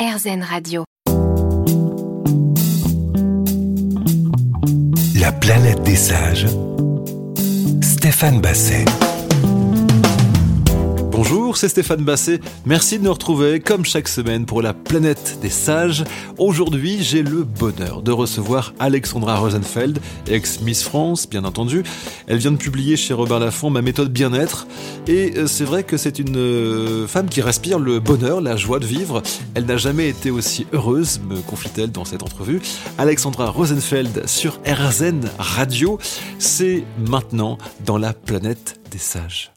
RZN Radio. La planète des sages. Stéphane Basset. Bonjour, c'est Stéphane Basset. Merci de nous retrouver comme chaque semaine pour la planète des sages. Aujourd'hui, j'ai le bonheur de recevoir Alexandra Rosenfeld, ex-Miss France, bien entendu. Elle vient de publier chez Robert Laffont Ma méthode bien-être. Et euh, c'est vrai que c'est une euh, femme qui respire le bonheur, la joie de vivre. Elle n'a jamais été aussi heureuse, me confie-t-elle dans cette entrevue. Alexandra Rosenfeld sur RZN Radio. C'est maintenant dans la planète des sages.